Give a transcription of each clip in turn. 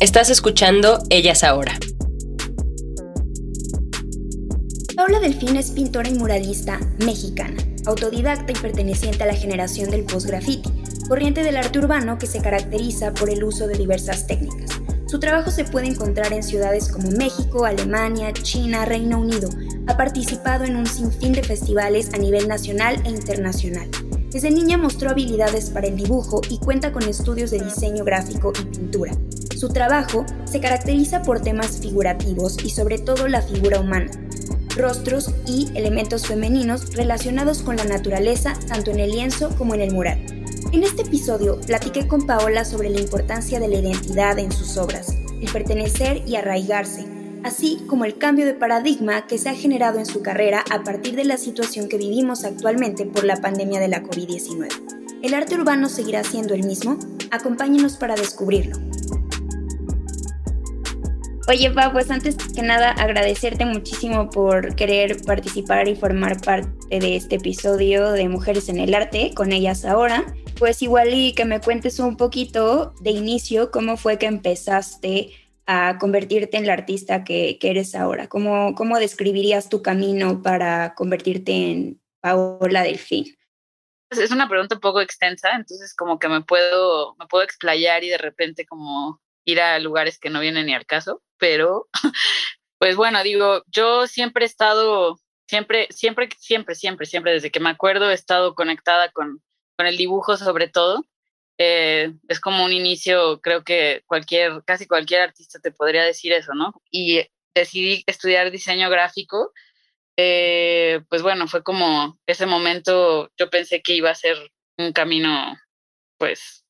Estás escuchando Ellas Ahora. Paula Delfín es pintora y muralista mexicana, autodidacta y perteneciente a la generación del post-graffiti, corriente del arte urbano que se caracteriza por el uso de diversas técnicas. Su trabajo se puede encontrar en ciudades como México, Alemania, China, Reino Unido. Ha participado en un sinfín de festivales a nivel nacional e internacional. Desde niña mostró habilidades para el dibujo y cuenta con estudios de diseño gráfico y pintura. Su trabajo se caracteriza por temas figurativos y sobre todo la figura humana, rostros y elementos femeninos relacionados con la naturaleza tanto en el lienzo como en el mural. En este episodio platiqué con Paola sobre la importancia de la identidad en sus obras, el pertenecer y arraigarse, así como el cambio de paradigma que se ha generado en su carrera a partir de la situación que vivimos actualmente por la pandemia de la COVID-19. ¿El arte urbano seguirá siendo el mismo? Acompáñenos para descubrirlo. Oye, Pa, pues antes que nada agradecerte muchísimo por querer participar y formar parte de este episodio de Mujeres en el Arte, con ellas ahora. Pues igual y que me cuentes un poquito de inicio cómo fue que empezaste a convertirte en la artista que, eres ahora. ¿Cómo, ¿Cómo describirías tu camino para convertirte en Paola Delfín? Es una pregunta un poco extensa, entonces como que me puedo, me puedo explayar y de repente como ir a lugares que no vienen ni al caso, pero pues bueno, digo, yo siempre he estado, siempre, siempre, siempre, siempre, siempre, desde que me acuerdo, he estado conectada con, con el dibujo sobre todo. Eh, es como un inicio, creo que cualquier, casi cualquier artista te podría decir eso, ¿no? Y decidí estudiar diseño gráfico. Eh, pues bueno, fue como ese momento, yo pensé que iba a ser un camino, pues,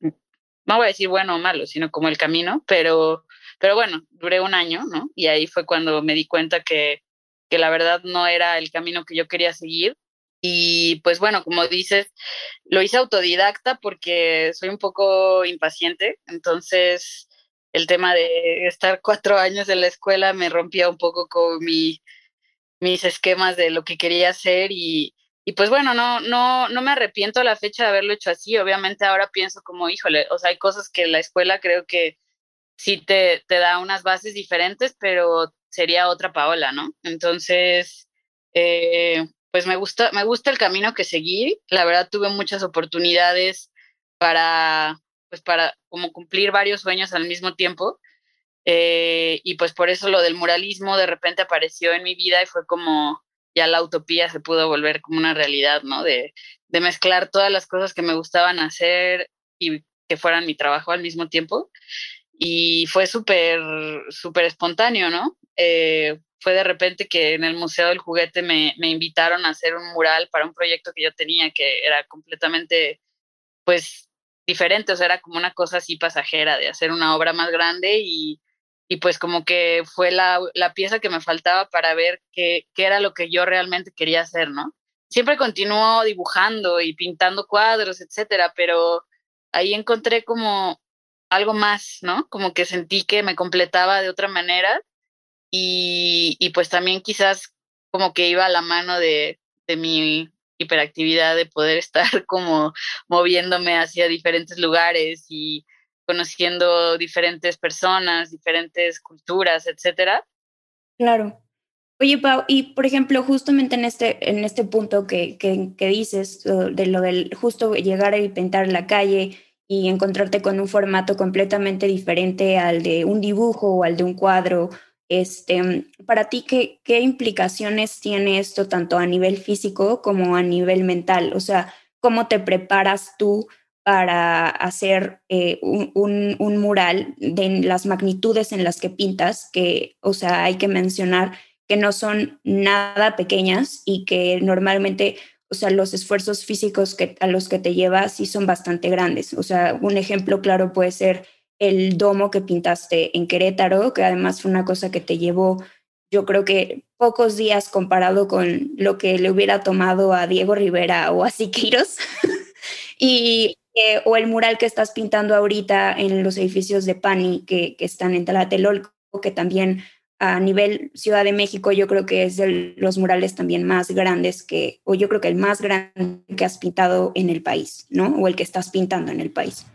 no voy a decir bueno o malo, sino como el camino, pero, pero bueno, duré un año, ¿no? Y ahí fue cuando me di cuenta que, que la verdad no era el camino que yo quería seguir. Y pues bueno, como dices, lo hice autodidacta porque soy un poco impaciente, entonces el tema de estar cuatro años en la escuela me rompía un poco con mi, mis esquemas de lo que quería hacer y, y pues bueno, no, no, no me arrepiento a la fecha de haberlo hecho así. Obviamente ahora pienso como, híjole, o sea, hay cosas que la escuela creo que sí te, te da unas bases diferentes, pero sería otra Paola, ¿no? Entonces, eh, pues me gusta, me gusta el camino que seguí. La verdad tuve muchas oportunidades para, pues para como cumplir varios sueños al mismo tiempo. Eh, y pues por eso lo del muralismo de repente apareció en mi vida y fue como, ya la utopía se pudo volver como una realidad, ¿no? De, de mezclar todas las cosas que me gustaban hacer y que fueran mi trabajo al mismo tiempo. Y fue súper, súper espontáneo, ¿no? Eh, fue de repente que en el Museo del Juguete me, me, invitaron a hacer un mural para un proyecto que yo tenía que era completamente, pues, diferente, o sea, era como una cosa así pasajera de hacer una obra más grande y, y pues como que fue la, la pieza que me faltaba para ver qué, qué, era lo que yo realmente quería hacer, ¿no? Siempre continuó dibujando y pintando cuadros, etcétera, pero ahí encontré como algo más, ¿no? Como que sentí que me completaba de otra manera y, y pues también quizás como que iba a la mano de, de mi hiperactividad de poder estar como moviéndome hacia diferentes lugares y conociendo diferentes personas, diferentes culturas, etcétera. Claro. Oye, Pau, y por ejemplo, justamente en este, en este punto que, que, dices, de lo del justo llegar y pintar la calle y encontrarte con un formato completamente diferente al de un dibujo o al de un cuadro, este, para ti, ¿qué, ¿qué implicaciones tiene esto tanto a nivel físico como a nivel mental? O sea, ¿cómo te preparas tú para hacer eh, un, un, mural de las magnitudes en las que pintas, que, o sea, hay que mencionar que no son nada pequeñas y que normalmente, o sea, los esfuerzos físicos que, a los que te llevas sí son bastante grandes. O sea, un ejemplo claro puede ser el domo que pintaste en Querétaro, que además fue una cosa que te llevó, yo creo que pocos días comparado con lo que le hubiera tomado a Diego Rivera o a Siqueiros. y, eh, o el mural que estás pintando ahorita en los edificios de Pani que, que están en Tlatelolco, que también a nivel Ciudad de México yo creo que es de los murales también más grandes que, o yo creo que el más grande que has pintado en el país, ¿no? O el que estás pintando en el país.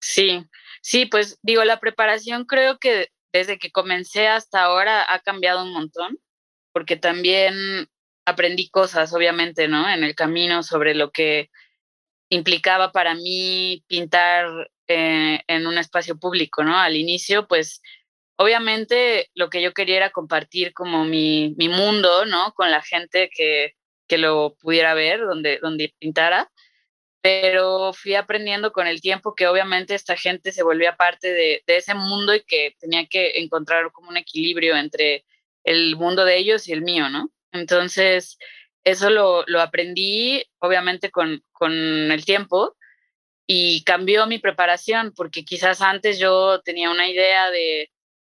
Sí, Sí, pues digo, la preparación creo que desde que comencé hasta ahora ha cambiado un montón, porque también aprendí cosas, obviamente, ¿no? En el camino sobre lo que implicaba para mí pintar eh, en un espacio público, ¿no? Al inicio, pues, obviamente lo que yo quería era compartir como mi, mi mundo, ¿no? Con la gente que, que lo pudiera ver, donde, donde pintara pero fui aprendiendo con el tiempo que obviamente esta gente se volvía parte de, ese mundo y que tenía que encontrar como un equilibrio entre el mundo de ellos y el mío, ¿no? Entonces, eso lo, aprendí obviamente con, con el tiempo y cambió mi preparación porque quizás antes yo tenía una idea de,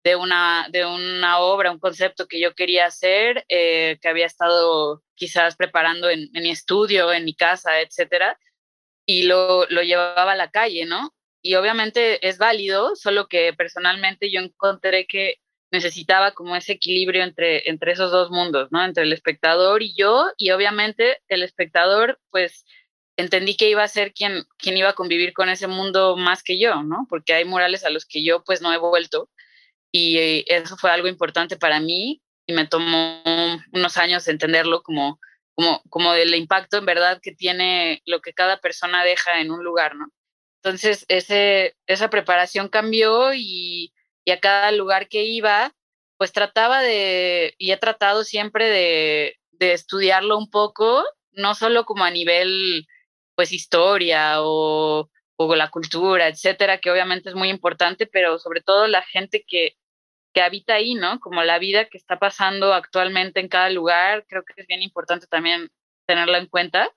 de, una, de una obra, un concepto que yo quería hacer, eh, que había estado quizás preparando en, en mi estudio, en mi casa, etcétera y lo, lo llevaba a la calle, ¿no? Y obviamente es válido, solo que personalmente yo encontré que necesitaba como ese equilibrio entre, entre esos dos mundos, ¿no? Entre el espectador y yo, y obviamente el espectador, pues entendí que iba a ser quien, quien iba a convivir con ese mundo más que yo, ¿no? Porque hay murales a los que yo pues no he vuelto y eh, eso fue algo importante para mí y me tomó unos años entenderlo como como, como del impacto en verdad que tiene lo que cada persona deja en un lugar, ¿no? Entonces, ese, esa preparación cambió y, a cada lugar que iba, pues trataba de, y he tratado siempre de, de estudiarlo un poco, no solo como a nivel, pues, historia o, o la cultura, etcétera, que obviamente es muy importante, pero sobre todo la gente que, que habita ahí, ¿no? Como la vida que está pasando actualmente en cada lugar, creo que es bien importante también tenerla en cuenta.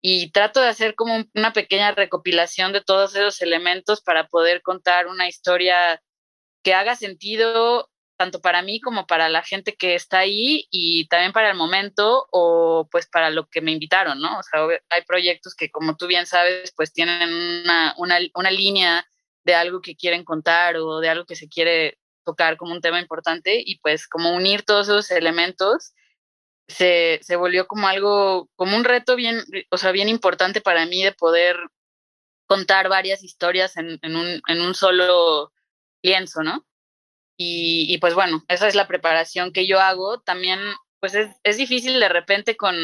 Y trato de hacer como una pequeña recopilación de todos esos elementos para poder contar una historia que haga sentido tanto para mí como para la gente que está ahí y también para el momento o pues para lo que me invitaron, ¿no? O sea, hay proyectos que como tú bien sabes, pues tienen una, una, una línea de algo que quieren contar o de algo que se quiere tocar como un tema importante y pues como unir todos esos elementos se, se volvió como algo, como un reto bien, o sea, bien importante para mí de poder contar varias historias en, en, un, en un solo lienzo, ¿no? Y, y, pues bueno, esa es la preparación que yo hago. También, pues es, es difícil de repente con,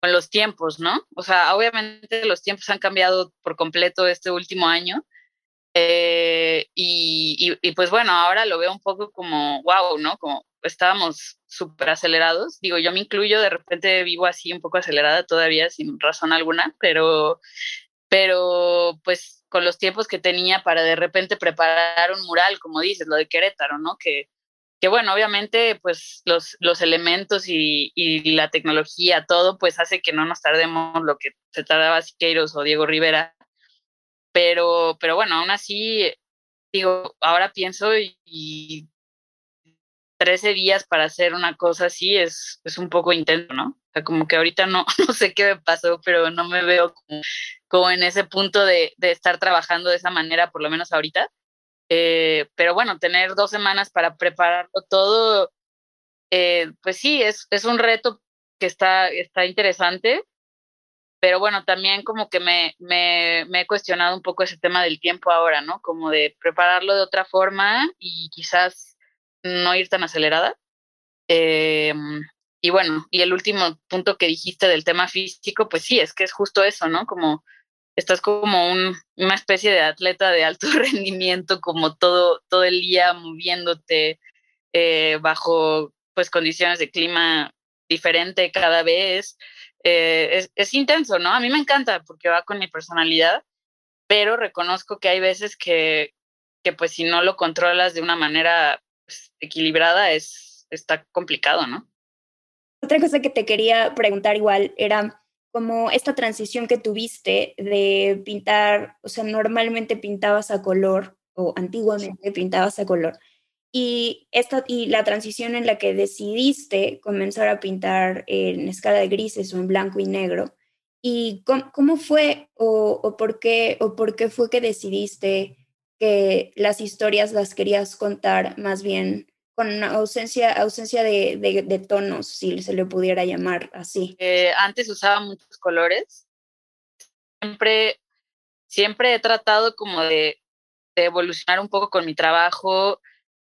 con los tiempos, ¿no? O sea, obviamente los tiempos han cambiado por completo este último año eh, y, y, pues bueno, ahora lo veo un poco como, wow, ¿no? Como estábamos súper acelerados. Digo, yo me incluyo, de repente vivo así un poco acelerada todavía, sin razón alguna, pero, pero pues con los tiempos que tenía para de repente preparar un mural, como dices, lo de Querétaro, ¿no? Que, que bueno, obviamente pues los, los elementos y, y, la tecnología, todo, pues hace que no nos tardemos lo que se tardaba Siqueiros o Diego Rivera pero, pero bueno, aún así, digo, ahora pienso y, 13 días para hacer una cosa así es, es un poco intenso, ¿no? O sea, como que ahorita no, no sé qué me pasó, pero no me veo como, en ese punto de, de, estar trabajando de esa manera, por lo menos ahorita. Eh, pero bueno, tener dos semanas para prepararlo todo, eh, pues sí, es, es un reto que está, está interesante, pero bueno, también como que me, me, me, he cuestionado un poco ese tema del tiempo ahora, ¿no? Como de prepararlo de otra forma y quizás no ir tan acelerada. Eh, y bueno, y el último punto que dijiste del tema físico, pues sí, es que es justo eso, ¿no? Como estás como un, una especie de atleta de alto rendimiento, como todo, todo el día moviéndote eh, bajo pues condiciones de clima diferente cada vez. Eh, es, es, intenso, ¿no? A mí me encanta porque va con mi personalidad, pero reconozco que hay veces que, que pues si no lo controlas de una manera pues, equilibrada es, está complicado, ¿no? Otra cosa que te quería preguntar igual era como esta transición que tuviste de pintar, o sea, normalmente pintabas a color o antiguamente pintabas a color. Y, esta, y la transición en la que decidiste comenzar a pintar en escala de grises o en blanco y negro. ¿Y cómo, fue o, o, por qué, o por qué fue que decidiste que las historias las querías contar más bien con ausencia, ausencia de, de, tonos, si se le pudiera llamar así. Eh, antes usaba muchos colores. Siempre, siempre he tratado como de, de, evolucionar un poco con mi trabajo,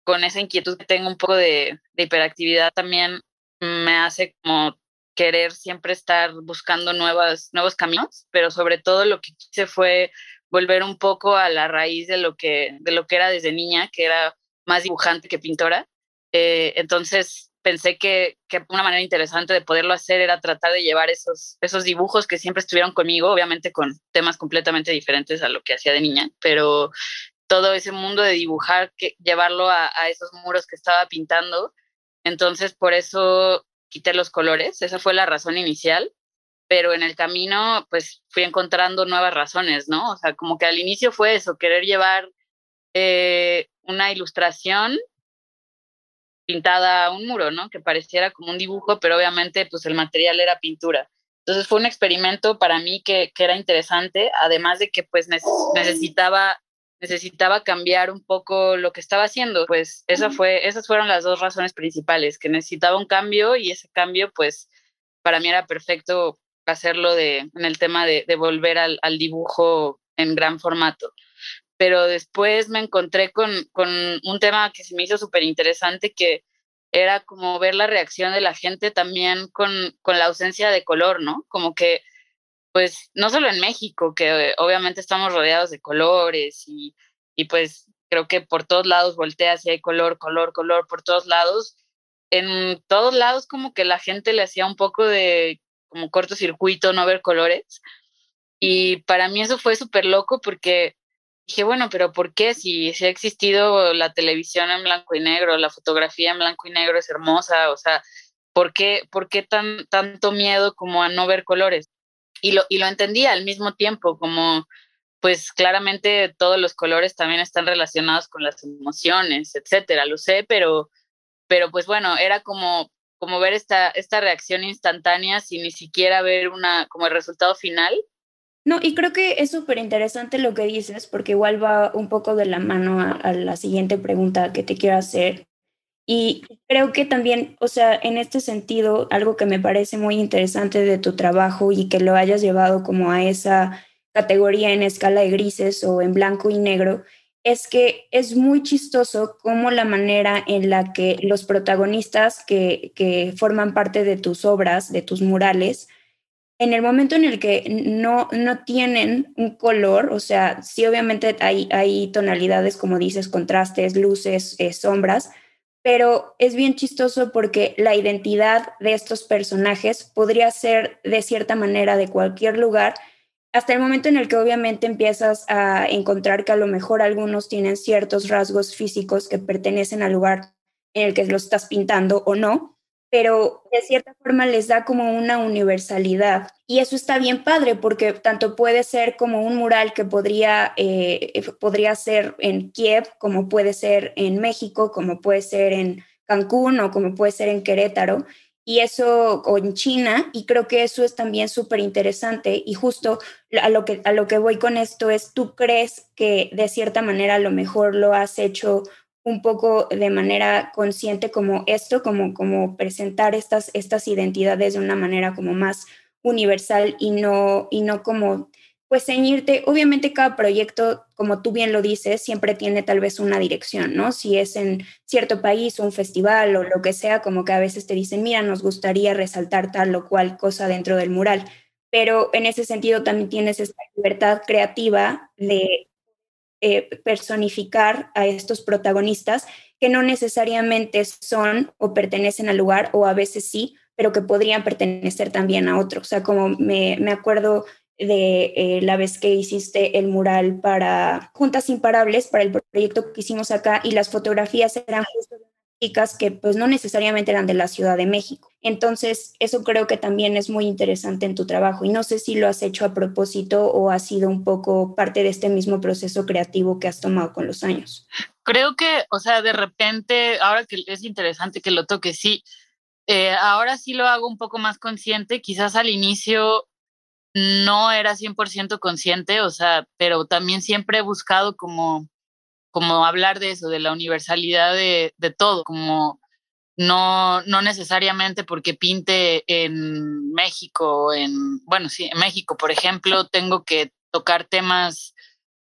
con esa inquietud que tengo un poco de, de hiperactividad también me hace como querer siempre estar buscando nuevas, nuevos caminos, pero sobre todo lo que quise fue volver un poco a la raíz de lo que, de lo que era desde niña, que era más dibujante que pintora. Eh, entonces pensé que, que, una manera interesante de poderlo hacer era tratar de llevar esos, esos dibujos que siempre estuvieron conmigo, obviamente con temas completamente diferentes a lo que hacía de niña, pero todo ese mundo de dibujar, que, llevarlo a, a esos muros que estaba pintando. Entonces por eso quité los colores, esa fue la razón inicial, pero en el camino pues fui encontrando nuevas razones, ¿no? O sea, como que al inicio fue eso, querer llevar eh, una ilustración pintada a un muro, ¿no? Que pareciera como un dibujo, pero obviamente pues el material era pintura. Entonces fue un experimento para mí que, que era interesante, además de que pues necesitaba necesitaba cambiar un poco lo que estaba haciendo. Pues esa fue, esas fueron las dos razones principales, que necesitaba un cambio y ese cambio pues para mí era perfecto hacerlo de, en el tema de, volver al, al dibujo en gran formato pero después me encontré con, con un tema que se me hizo súper interesante, que era como ver la reacción de la gente también con, con la ausencia de color, ¿no? Como que, pues, no solo en México, que obviamente estamos rodeados de colores y, y pues creo que por todos lados volteas y hay color, color, color por todos lados. En todos lados como que la gente le hacía un poco de como cortocircuito no ver colores. Y para mí eso fue súper loco porque dije, bueno, pero ¿por qué? Si, si ha existido la televisión en blanco y negro, la fotografía en blanco y negro es hermosa, o sea, ¿por qué, por qué tan, tanto miedo como a no ver colores? Y lo, y lo entendía al mismo tiempo, como pues claramente todos los colores también están relacionados con las emociones, etcétera, lo sé, pero, pero pues bueno, era como, como ver esta, esta reacción instantánea sin ni siquiera ver una, como el resultado final, no, y creo que es súper interesante lo que dices, porque igual va un poco de la mano a, la siguiente pregunta que te quiero hacer. Y creo que también, o sea, en este sentido, algo que me parece muy interesante de tu trabajo y que lo hayas llevado como a esa categoría en escala de grises o en blanco y negro, es que es muy chistoso como la manera en la que los protagonistas que, que forman parte de tus obras, de tus murales, en el momento en el que no, no tienen un color, o sea, sí obviamente hay, hay tonalidades, como dices, contrastes, luces, eh, sombras, pero es bien chistoso porque la identidad de estos personajes podría ser de cierta manera de cualquier lugar, hasta el momento en el que obviamente empiezas a encontrar que a lo mejor algunos tienen ciertos rasgos físicos que pertenecen al lugar en el que lo estás pintando o no, pero de cierta forma les da como una universalidad. Y eso está bien padre porque tanto puede ser como un mural que podría, eh, eh, podría ser en Kiev, como puede ser en México, como puede ser en Cancún o como puede ser en Querétaro. Y eso, o en China, y creo que eso es también súper interesante. Y justo a lo, que, a lo que voy con esto es, ¿tú crees que de cierta manera a lo mejor lo has hecho un poco de manera consciente como esto, como, como presentar estas, estas identidades de una manera como más universal y no, y no como pues ceñirte, obviamente cada proyecto, como tú bien lo dices, siempre tiene tal vez una dirección, ¿no? Si es en cierto país o un festival o lo que sea, como que a veces te dicen, mira, nos gustaría resaltar tal o cual cosa dentro del mural, pero en ese sentido también tienes esta libertad creativa de eh, personificar a estos protagonistas que no necesariamente son o pertenecen al lugar o a veces sí, pero que podrían pertenecer también a otro. O sea, como me, me acuerdo de eh, la vez que hiciste el mural para Juntas Imparables, para el proyecto que hicimos acá, y las fotografías eran justo que pues no necesariamente eran de la Ciudad de México. Entonces, eso creo que también es muy interesante en tu trabajo y no sé si lo has hecho a propósito o ha sido un poco parte de este mismo proceso creativo que has tomado con los años. Creo que, o sea, de repente, ahora que es interesante que lo toque, sí, eh, ahora sí lo hago un poco más consciente, quizás al inicio no era 100% consciente, o sea, pero también siempre he buscado como, como hablar de eso, de la universalidad de, de todo, como no, no necesariamente porque pinte en México, en, bueno, sí, en México, por ejemplo, tengo que tocar temas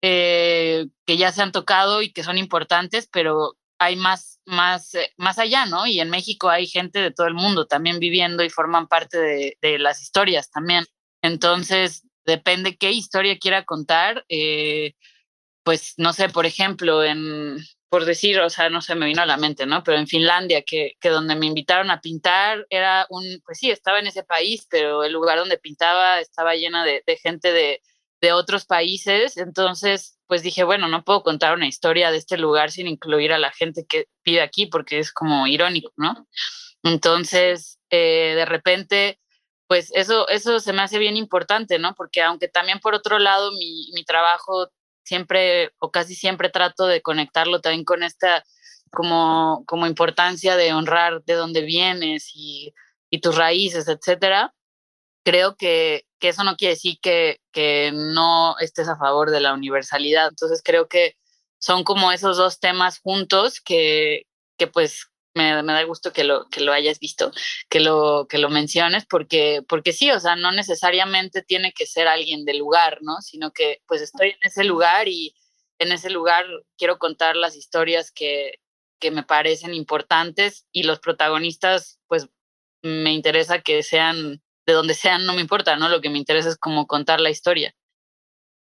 eh, que ya se han tocado y que son importantes, pero hay más, más, eh, más allá, ¿no? Y en México hay gente de todo el mundo también viviendo y forman parte de, de las historias también. Entonces, depende qué historia quiera contar. Eh, pues, no sé, por ejemplo, en, por decir, o sea, no se me vino a la mente, ¿no? Pero en Finlandia, que, que donde me invitaron a pintar, era un, pues sí, estaba en ese país, pero el lugar donde pintaba estaba llena de, gente de, de otros países. Entonces, pues dije, bueno, no puedo contar una historia de este lugar sin incluir a la gente que pide aquí, porque es como irónico, ¿no? Entonces, eh, de repente, pues eso, eso se me hace bien importante, ¿no? Porque aunque también por otro lado mi, mi trabajo siempre o casi siempre trato de conectarlo también con esta como, como importancia de honrar de dónde vienes y, tus raíces, etcétera. Creo que, que, eso no quiere decir que, que no estés a favor de la universalidad. Entonces creo que son como esos dos temas juntos que, que pues me, me, da gusto que lo, que lo hayas visto, que lo, que lo menciones, porque, porque sí, o sea, no necesariamente tiene que ser alguien del lugar, ¿no? Sino que pues estoy en ese lugar y en ese lugar quiero contar las historias que, que me parecen importantes y los protagonistas, pues me interesa que sean de donde sean, no me importa, ¿no? Lo que me interesa es como contar la historia.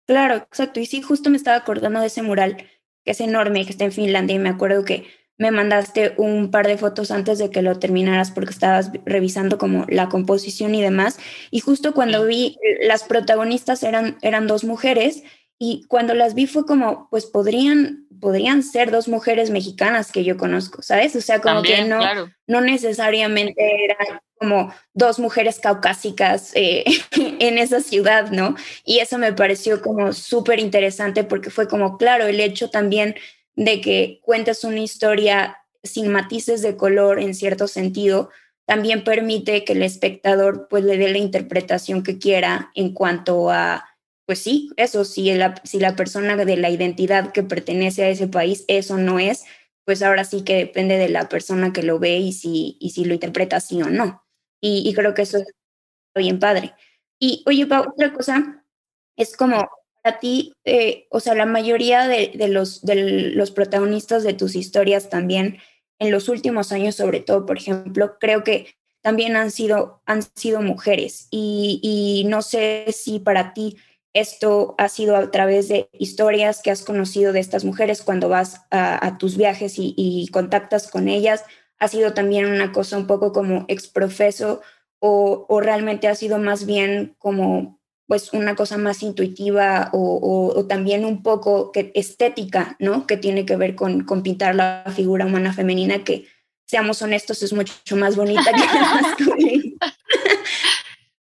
Claro, exacto. Y sí, justo me estaba acordando de ese mural que es enorme, que está en Finlandia, y me acuerdo que me mandaste un par de fotos antes de que lo terminaras porque estabas revisando como la composición y demás. Y justo cuando vi, las protagonistas eran, eran dos mujeres y cuando las vi fue como, pues podrían, podrían ser dos mujeres mexicanas que yo conozco, ¿sabes? O sea, como También, que no, claro. no necesariamente eran como dos mujeres caucásicas eh, en esa ciudad, ¿no? Y eso me pareció como súper interesante porque fue como, claro, el hecho también de que cuentas una historia sin matices de color en cierto sentido, también permite que el espectador pues le dé la interpretación que quiera en cuanto a, pues sí, eso, si la, si la persona de la identidad que pertenece a ese país, eso no es, pues ahora sí que depende de la persona que lo ve y si, y si lo interpreta así o no. Y, y creo que eso es bien padre. Y oye, Pau, otra cosa es como a ti, eh, o sea, la mayoría de, de, los, de los protagonistas de tus historias también, en los últimos años sobre todo, por ejemplo, creo que también han sido, han sido mujeres. Y, y no sé si para ti esto ha sido a través de historias que has conocido de estas mujeres cuando vas a, a tus viajes y, y, contactas con ellas, ha sido también una cosa un poco como exprofeso o, o realmente ha sido más bien como pues una cosa más intuitiva o, o, o, también un poco que, estética, ¿no? Que tiene que ver con, con, pintar la figura humana femenina que, seamos honestos, es mucho más bonita que la masculina.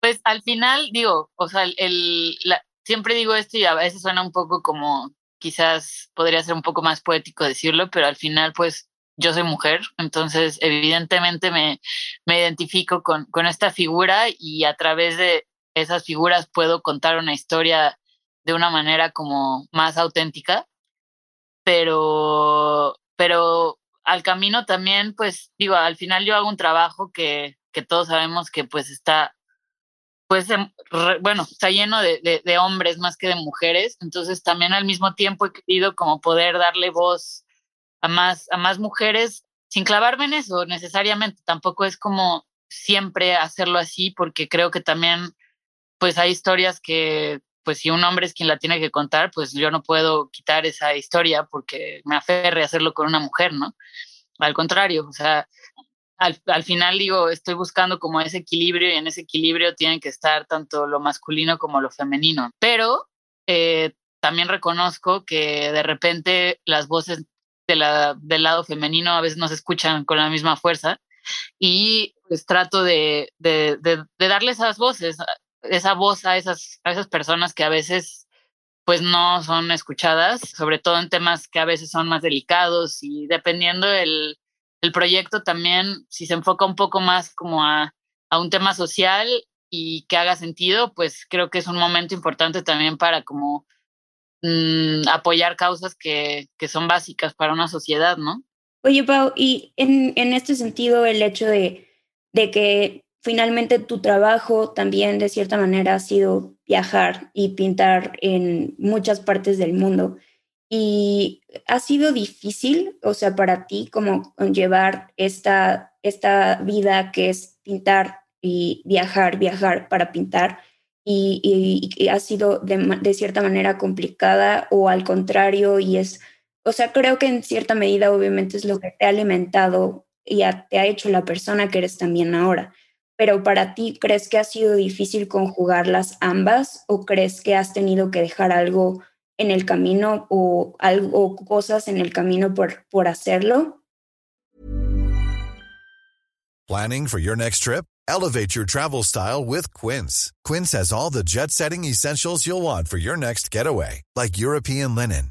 Pues al final, digo, o sea, el, la, siempre digo esto y a veces suena un poco como, quizás podría ser un poco más poético decirlo, pero al final, pues yo soy mujer, entonces evidentemente me, me identifico con, con esta figura y a través de esas figuras puedo contar una historia de una manera como más auténtica, pero, pero al camino también, pues digo, al final yo hago un trabajo que, que todos sabemos que pues está, pues re, bueno, está lleno de, de, de, hombres más que de mujeres, entonces también al mismo tiempo he querido como poder darle voz a más, a más mujeres sin clavarme en eso necesariamente, tampoco es como siempre hacerlo así, porque creo que también pues hay historias que, pues si un hombre es quien la tiene que contar, pues yo no puedo quitar esa historia porque me aferre a hacerlo con una mujer, ¿no? Al contrario, o sea, al, al, final digo, estoy buscando como ese equilibrio y en ese equilibrio tienen que estar tanto lo masculino como lo femenino. Pero eh, también reconozco que de repente las voces de la, del lado femenino a veces no se escuchan con la misma fuerza y pues trato de, de, de, darle esas voces, esa voz a esas, a esas personas que a veces pues no son escuchadas, sobre todo en temas que a veces son más delicados y dependiendo del el proyecto también, si se enfoca un poco más como a, a un tema social y que haga sentido, pues creo que es un momento importante también para como mm, apoyar causas que, que, son básicas para una sociedad, ¿no? Oye, Pau, y en, en este sentido, el hecho de, de que finalmente tu trabajo también de cierta manera ha sido viajar y pintar en muchas partes del mundo. Y ha sido difícil, o sea, para ti como llevar esta, esta vida que es pintar y viajar, viajar para pintar. Y, ha sido de, cierta manera complicada o al contrario y es, o sea, creo que en cierta medida obviamente es lo que te ha alimentado y te ha hecho la persona que eres también ahora. Pero para ti, ¿crees que ha sido difícil conjugarlas ambas o crees que has tenido que dejar algo en el camino o algo cosas en el camino por, por hacerlo? Planning for your next trip? Elevate your travel style with Quince. Quince has all the jet-setting essentials you'll want for your next getaway, like European linen,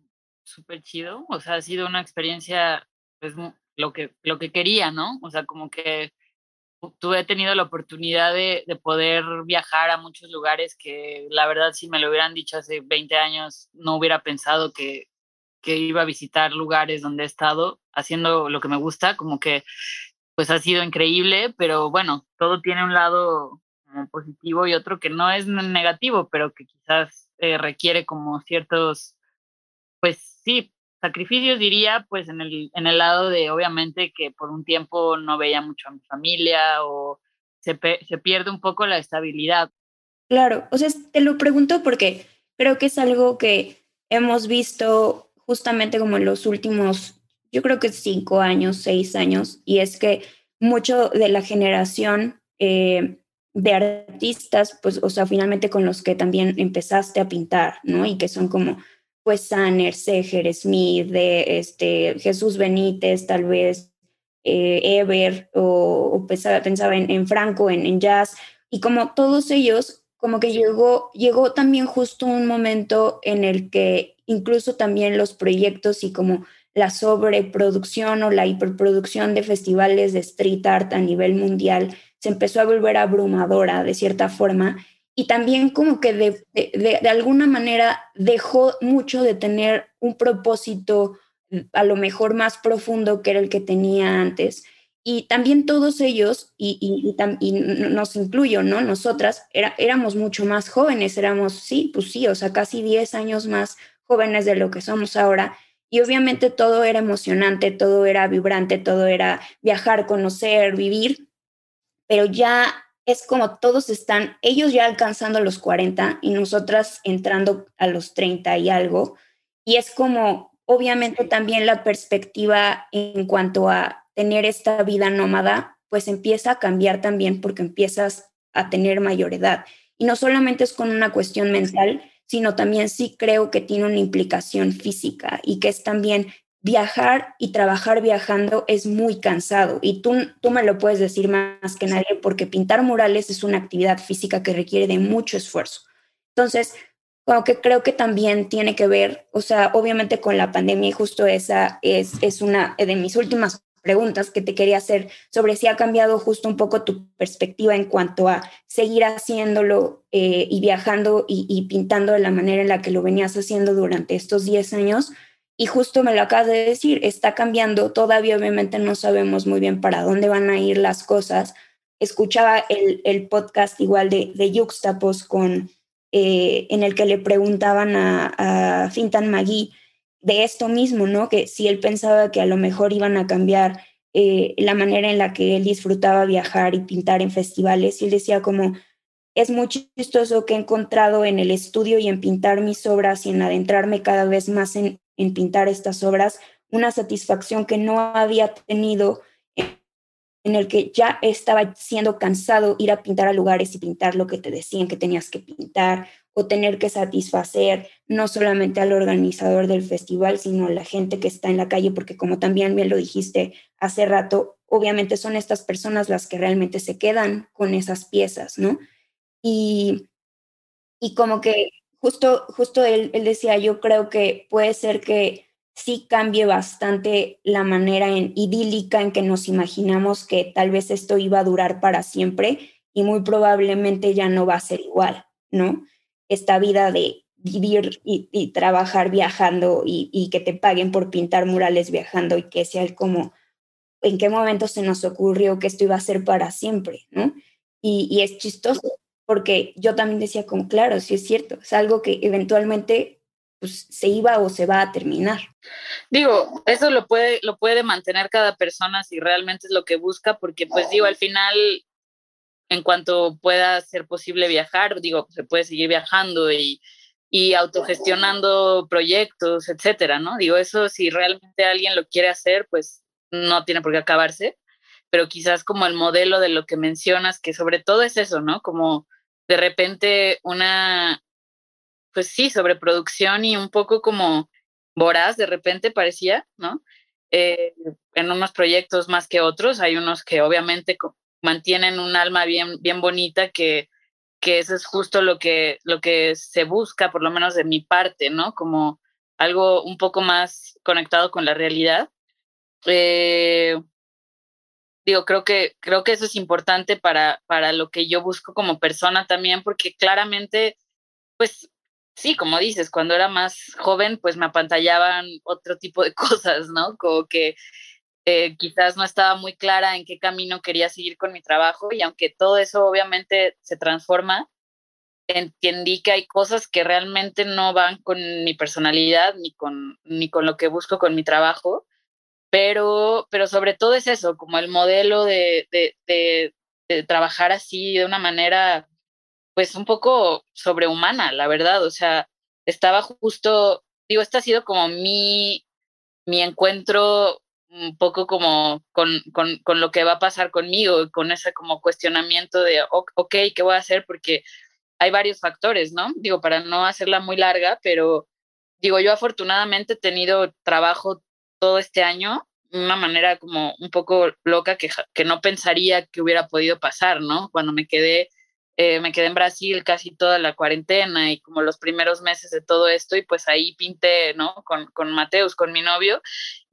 súper chido. O sea, ha sido una experiencia, pues, lo que, lo que quería, ¿no? O sea, como que tuve tenido la oportunidad de, de, poder viajar a muchos lugares que la verdad si me lo hubieran dicho hace 20 años no hubiera pensado que, que iba a visitar lugares donde he estado haciendo lo que me gusta, como que pues ha sido increíble, pero bueno, todo tiene un lado positivo y otro que no es negativo, pero que quizás eh, requiere como ciertos, pues sí, sacrificios diría, pues en el, en el lado de obviamente que por un tiempo no veía mucho a mi familia o se, se pierde un poco la estabilidad. Claro, o sea, te lo pregunto porque creo que es algo que hemos visto justamente como en los últimos, yo creo que cinco años, seis años, y es que mucho de la generación eh, de artistas, pues, o sea, finalmente con los que también empezaste a pintar, ¿no? Y que son como, pues, Sanner, Seger, Smith, de este, Jesús Benítez, tal vez, eh, Ever, o, pensaba, pensaba en, Franco, en, en, jazz, y como todos ellos, como que llegó, llegó también justo un momento en el que incluso también los proyectos y como la sobreproducción o la hiperproducción de festivales de street art a nivel mundial se empezó a volver abrumadora de cierta forma y también como que de, de, alguna manera dejó mucho de tener un propósito a lo mejor más profundo que era el que tenía antes. Y también todos ellos, y, y, y, nos incluyo, ¿no? Nosotras era, éramos mucho más jóvenes, éramos, sí, pues sí, o sea, casi 10 años más jóvenes de lo que somos ahora. Y obviamente todo era emocionante, todo era vibrante, todo era viajar, conocer, vivir, pero ya es como todos están, ellos ya alcanzando los 40 y nosotras entrando a los 30 y algo. Y es como, obviamente también la perspectiva en cuanto a tener esta vida nómada, pues empieza a cambiar también porque empiezas a tener mayor edad. Y no solamente es con una cuestión mental, sino también sí creo que tiene una implicación física y que es también viajar y trabajar viajando es muy cansado y tú, tú me lo puedes decir más que nadie porque pintar murales es una actividad física que requiere de mucho esfuerzo. Entonces, como que creo que también tiene que ver, o sea, obviamente con la pandemia y justo esa es, es una de mis últimas preguntas que te quería hacer sobre si ha cambiado justo un poco tu perspectiva en cuanto a seguir haciéndolo eh, y viajando y, pintando de la manera en la que lo venías haciendo durante estos 10 años. Y justo me lo acabas de decir, está cambiando, todavía obviamente no sabemos muy bien para dónde van a ir las cosas. Escuchaba el, el podcast igual de, de Yuxtapos con, eh, en el que le preguntaban a, a Fintan Magui de esto mismo, ¿no? Que si él pensaba que a lo mejor iban a cambiar eh, la manera en la que él disfrutaba viajar y pintar en festivales. Y él decía como, es muy chistoso que he encontrado en el estudio y en pintar mis obras y en adentrarme cada vez más en, en pintar estas obras una satisfacción que no había tenido en el que ya estaba siendo cansado ir a pintar a lugares y pintar lo que te decían que tenías que pintar o tener que satisfacer no solamente al organizador del festival, sino a la gente que está en la calle, porque como también bien lo dijiste hace rato, obviamente son estas personas las que realmente se quedan con esas piezas, ¿no? Y, y como que justo, justo él, él decía, yo creo que puede ser que sí cambie bastante la manera idílica en que nos imaginamos que tal vez esto iba a durar para siempre y muy probablemente ya no va a ser igual, ¿no? Esta vida de vivir y, trabajar viajando y, que te paguen por pintar murales viajando y que sea como, ¿en qué momento se nos ocurrió que esto iba a ser para siempre, ¿no? Y es chistoso porque yo también decía como, claro, sí es cierto, es algo que eventualmente pues se iba o se va a terminar. Digo, eso lo puede, lo puede mantener cada persona si realmente es lo que busca, porque pues digo, al final, en cuanto pueda ser posible viajar, digo, se puede seguir viajando y, y autogestionando proyectos, etcétera, ¿no? Digo, eso si realmente alguien lo quiere hacer, pues no tiene por qué acabarse, pero quizás como el modelo de lo que mencionas, que sobre todo es eso, ¿no? Como de repente una, pues sí, sobreproducción y un poco como voraz de repente parecía, ¿no? Eh, en unos proyectos más que otros, hay unos que obviamente mantienen un alma bien, bien bonita que, que eso es justo lo que, lo que se busca, por lo menos de mi parte, ¿no? Como algo un poco más conectado con la realidad. Eh, digo, creo que, creo que eso es importante para, para lo que yo busco como persona también, porque claramente, pues sí, como dices, cuando era más joven, pues me apantallaban otro tipo de cosas, ¿no? Como que eh, quizás no estaba muy clara en qué camino quería seguir con mi trabajo y aunque todo eso obviamente se transforma, entendí que hay cosas que realmente no van con mi personalidad ni con, ni con lo que busco con mi trabajo, pero, pero sobre todo es eso, como el modelo de, de, de, de trabajar así de una manera pues un poco sobrehumana, la verdad. O sea, estaba justo, digo, este ha sido como mi, mi encuentro un poco como con, con, con, lo que va a pasar conmigo, con ese como cuestionamiento de, ok, ¿qué voy a hacer? Porque hay varios factores, ¿no? Digo, para no hacerla muy larga, pero digo, yo afortunadamente he tenido trabajo todo este año una manera como un poco loca que, que no pensaría que hubiera podido pasar, ¿no? Cuando me quedé eh, me quedé en Brasil casi toda la cuarentena y como los primeros meses de todo esto y pues ahí pinté, ¿no? Con, con Mateus, con mi novio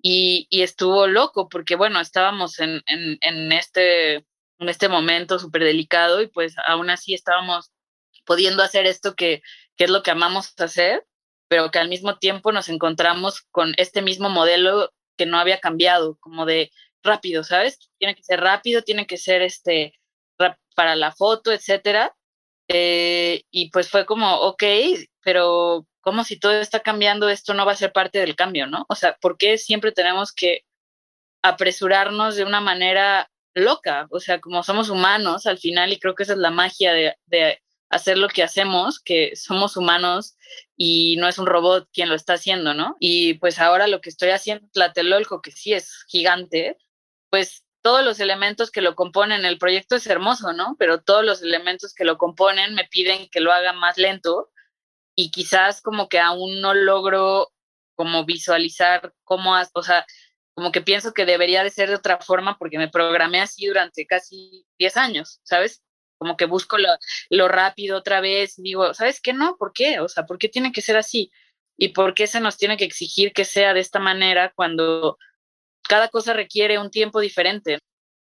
y, y estuvo loco porque bueno, estábamos en, en, en este, en este momento súper delicado y pues aún así estábamos pudiendo hacer esto que, que es lo que amamos hacer, pero que al mismo tiempo nos encontramos con este mismo modelo que no había cambiado, como de rápido, ¿sabes? Tiene que ser rápido, tiene que ser este para la foto, etcétera. Eh, y pues fue como, ok, pero como si todo está cambiando, esto no va a ser parte del cambio, ¿no? O sea, ¿por qué siempre tenemos que apresurarnos de una manera loca? O sea, como somos humanos al final, y creo que esa es la magia de, de hacer lo que hacemos, que somos humanos y no es un robot quien lo está haciendo, ¿no? Y pues ahora lo que estoy haciendo, Tlatelolco, que sí es gigante, pues todos los elementos que lo componen, el proyecto es hermoso, ¿no? Pero todos los elementos que lo componen me piden que lo haga más lento y quizás como que aún no logro como visualizar cómo, o sea, como que pienso que debería de ser de otra forma porque me programé así durante casi 10 años, ¿sabes? Como que busco lo, lo rápido otra vez digo, ¿sabes qué? No, ¿por qué? O sea, ¿por qué tiene que ser así? ¿Y por qué se nos tiene que exigir que sea de esta manera cuando cada cosa requiere un tiempo diferente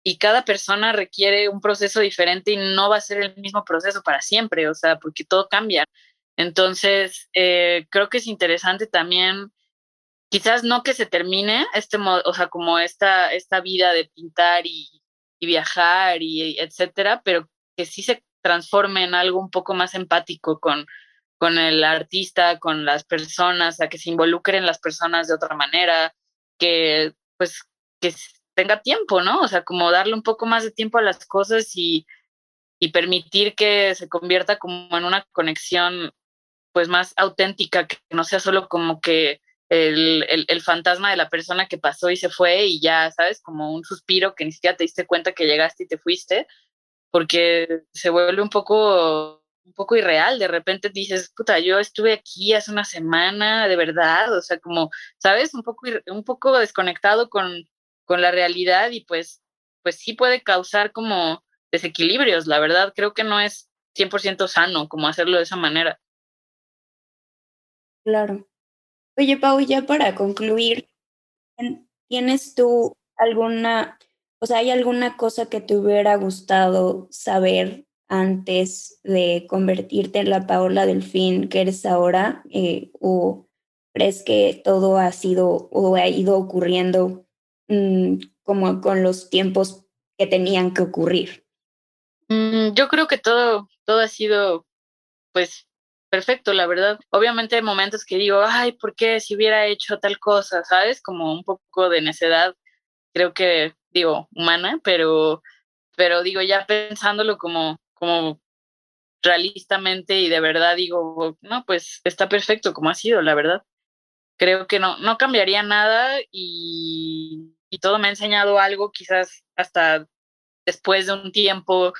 y cada persona requiere un proceso diferente y no va a ser el mismo proceso para siempre, o sea, porque todo cambia. Entonces, eh, creo que es interesante también, quizás no que se termine este o sea, como esta, esta vida de pintar y, y viajar y etcétera, pero que sí se transforme en algo un poco más empático con, con el artista, con las personas, a que se involucren las personas de otra manera, que pues que, tenga tiempo, ¿no? O sea, como darle un poco más de tiempo a las cosas y, y permitir que se convierta como en una conexión pues más auténtica, que no sea solo como que el, el, el, fantasma de la persona que pasó y se fue y ya, ¿sabes? Como un suspiro que ni siquiera te diste cuenta que llegaste y te fuiste, porque se vuelve un poco un poco irreal, de repente dices, puta, yo estuve aquí hace una semana, de verdad, o sea, como, ¿sabes? Un poco, un poco desconectado con, con la realidad y pues, pues sí puede causar como desequilibrios, la verdad, creo que no es 100% sano como hacerlo de esa manera. Claro. Oye, Pau, ya para concluir, ¿tienes tú alguna, o sea, hay alguna cosa que te hubiera gustado saber antes de convertirte en la Paola Delfín que eres ahora? Eh, ¿O crees que todo ha sido o ha ido ocurriendo mmm, como con los tiempos que tenían que ocurrir? Mm, yo creo que todo, todo ha sido, pues, perfecto, la verdad. Obviamente hay momentos que digo, ay, ¿por qué si hubiera hecho tal cosa? ¿Sabes? Como un poco de necedad, creo que, digo, humana, pero, pero digo, ya pensándolo como, como realistamente y de verdad digo, no, pues está perfecto como ha sido, la verdad. Creo que no, no cambiaría nada y, y todo me ha enseñado algo, quizás hasta después de un tiempo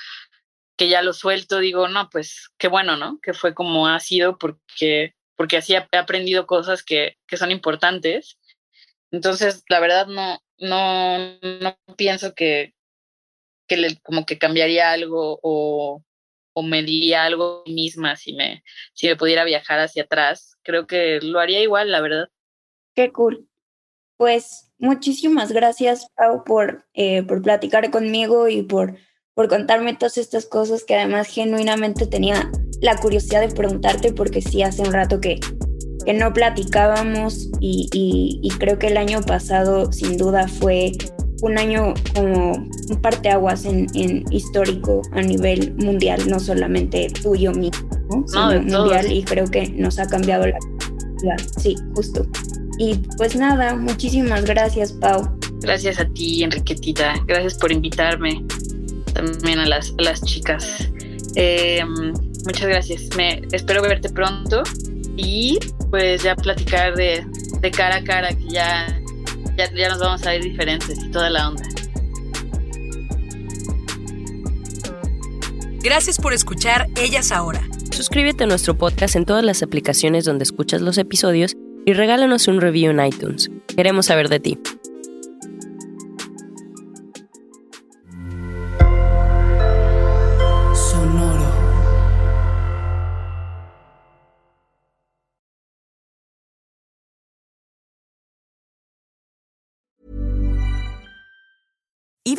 que ya lo suelto, digo, no, pues qué bueno, ¿no? Que fue como ha sido porque, porque así he aprendido cosas que, que son importantes. Entonces, la verdad no, no, no pienso que, que le, como que cambiaría algo o, o me diría algo misma si me, si me pudiera viajar hacia atrás. Creo que lo haría igual, la verdad. Qué cool. Pues muchísimas gracias, Pau, por, eh, por platicar conmigo y por por contarme todas estas cosas que además genuinamente tenía la curiosidad de preguntarte porque sí hace un rato que, que no platicábamos y, y, creo que el año pasado sin duda fue un año como un parteaguas en, en histórico a nivel mundial, no solamente tuyo, mío, ¿no? sino mundial y creo que nos ha cambiado la Sí, justo. Y pues nada, muchísimas gracias, Pau. Gracias a ti, Enriquetita. Gracias por invitarme también a las, a las chicas. Eh, muchas gracias. Me, espero verte pronto y pues ya platicar de, de cara a cara, que ya, ya, ya nos vamos a ir diferentes y toda la onda. Gracias por escuchar Ellas Ahora. Suscríbete a nuestro podcast en todas las aplicaciones donde escuchas los episodios y regálanos un review en iTunes. Queremos saber de ti.